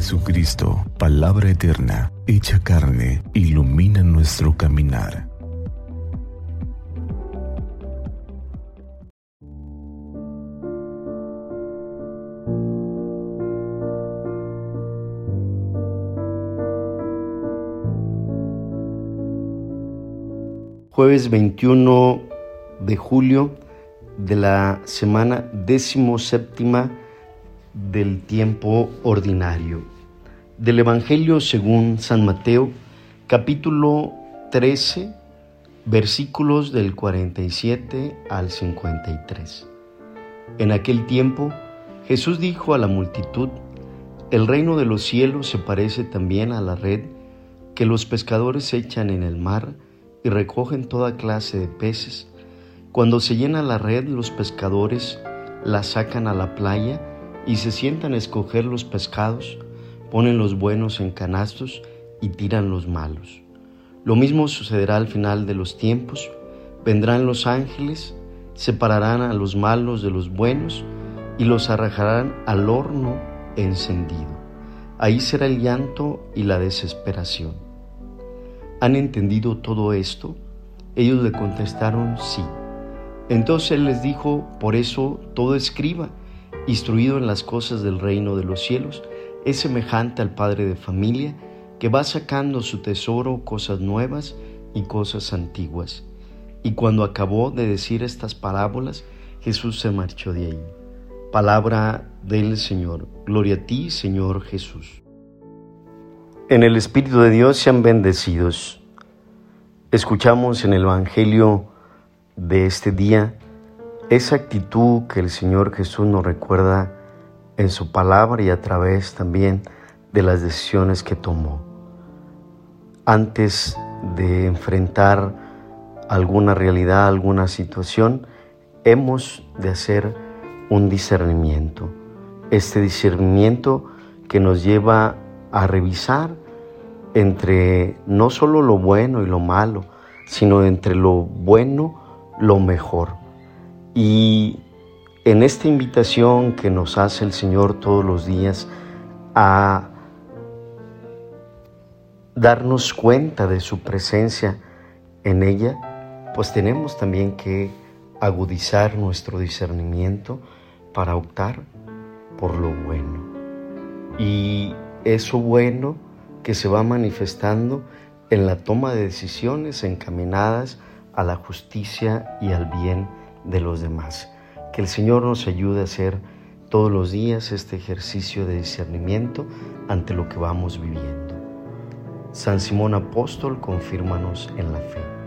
Jesucristo, palabra eterna, hecha carne, ilumina nuestro caminar. Jueves 21 de julio de la semana décimo séptima del tiempo ordinario. Del Evangelio según San Mateo, capítulo 13, versículos del 47 al 53. En aquel tiempo, Jesús dijo a la multitud, el reino de los cielos se parece también a la red que los pescadores echan en el mar y recogen toda clase de peces. Cuando se llena la red, los pescadores la sacan a la playa y se sientan a escoger los pescados, ponen los buenos en canastos y tiran los malos. Lo mismo sucederá al final de los tiempos. Vendrán los ángeles, separarán a los malos de los buenos y los arrojarán al horno encendido. Ahí será el llanto y la desesperación. ¿Han entendido todo esto? Ellos le contestaron sí. Entonces él les dijo, por eso todo escriba instruido en las cosas del reino de los cielos, es semejante al padre de familia que va sacando su tesoro cosas nuevas y cosas antiguas. Y cuando acabó de decir estas parábolas, Jesús se marchó de ahí. Palabra del Señor. Gloria a ti, Señor Jesús. En el Espíritu de Dios sean bendecidos. Escuchamos en el Evangelio de este día esa actitud que el Señor Jesús nos recuerda en su palabra y a través también de las decisiones que tomó. Antes de enfrentar alguna realidad, alguna situación, hemos de hacer un discernimiento. Este discernimiento que nos lleva a revisar entre no solo lo bueno y lo malo, sino entre lo bueno, lo mejor. Y en esta invitación que nos hace el Señor todos los días a darnos cuenta de su presencia en ella, pues tenemos también que agudizar nuestro discernimiento para optar por lo bueno. Y eso bueno que se va manifestando en la toma de decisiones encaminadas a la justicia y al bien de los demás. El Señor nos ayude a hacer todos los días este ejercicio de discernimiento ante lo que vamos viviendo. San Simón Apóstol, confírmanos en la fe.